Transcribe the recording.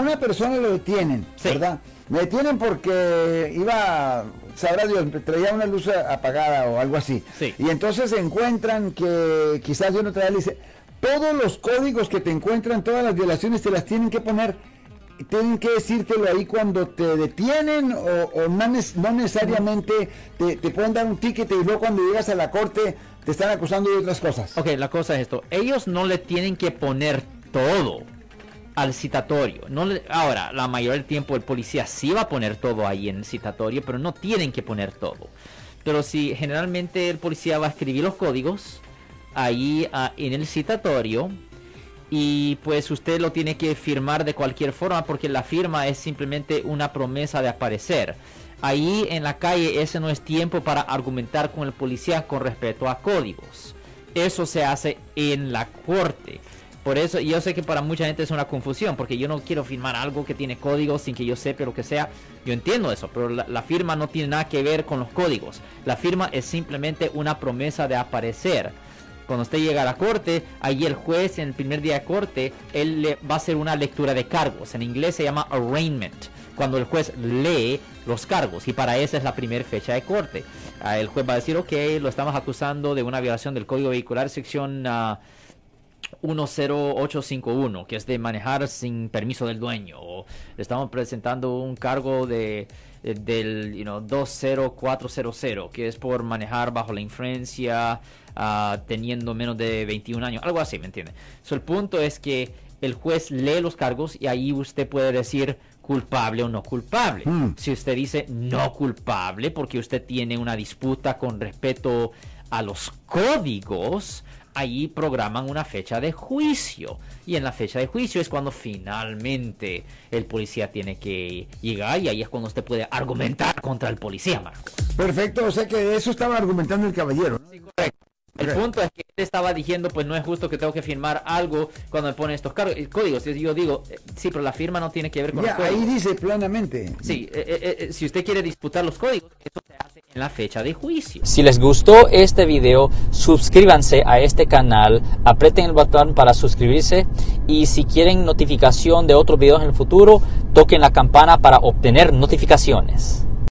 una persona lo detienen, ¿verdad? Me detienen porque iba, sabrá Dios, traía una luz apagada o algo así. Y entonces encuentran que quizás yo no traía dice, todos los códigos que te encuentran, todas las violaciones te las tienen que poner tienen que decírtelo ahí cuando te detienen o, no, necesariamente te, te, pueden dar un ticket y luego cuando llegas a la corte te están acusando de otras cosas. Ok, la cosa es esto. Ellos no le tienen que poner todo al citatorio. No ahora, la mayoría del tiempo el policía sí va a poner todo ahí en el citatorio, pero no tienen que poner todo. Pero si generalmente el policía va a escribir los códigos ahí ah, en el citatorio, y pues usted lo tiene que firmar de cualquier forma porque la firma es simplemente una promesa de aparecer. Ahí en la calle ese no es tiempo para argumentar con el policía con respecto a códigos. Eso se hace en la corte. Por eso yo sé que para mucha gente es una confusión, porque yo no quiero firmar algo que tiene códigos sin que yo sepa lo que sea. Yo entiendo eso, pero la, firma no tiene nada que ver con los códigos. La firma es simplemente una promesa de aparecer cuando usted llega a la corte, ahí el juez en el primer día de corte, él le va a hacer una lectura de cargos. En inglés se llama arraignment, cuando el juez lee los cargos y para esa es la primera fecha de corte. Ah, el juez va a decir, ok, lo estamos acusando de una violación del Código Vehicular, sección... 10851, ah, que es de manejar sin permiso del dueño. O estamos presentando un cargo de eh, del you know, 20400, que es por manejar bajo la influencia, uh, teniendo menos de 21 años, algo así, ¿me entiende? So, el punto es que el juez lee los cargos y ahí usted puede decir culpable o no culpable. Hmm. Si usted dice no culpable porque usted tiene una disputa con respecto a los códigos, ahí programan una fecha de juicio. Y en la fecha de juicio es cuando finalmente el policía tiene que llegar y ahí es cuando usted puede argumentar contra el policía, Marco. Perfecto, o sea que eso estaba argumentando el caballero. Sí, correcto. El punto es que él estaba diciendo, pues no es justo que tengo que firmar algo cuando me ponen estos códigos. Yo digo, eh, sí, pero la firma no tiene que ver con ya, Ahí dice planamente. Sí, eh, eh, si usted quiere disputar los códigos, eso se hace en la fecha de juicio. Si les gustó este video, suscríbanse a este canal, aprieten el botón para suscribirse y si quieren notificación de otros videos en el futuro, toquen la campana para obtener notificaciones.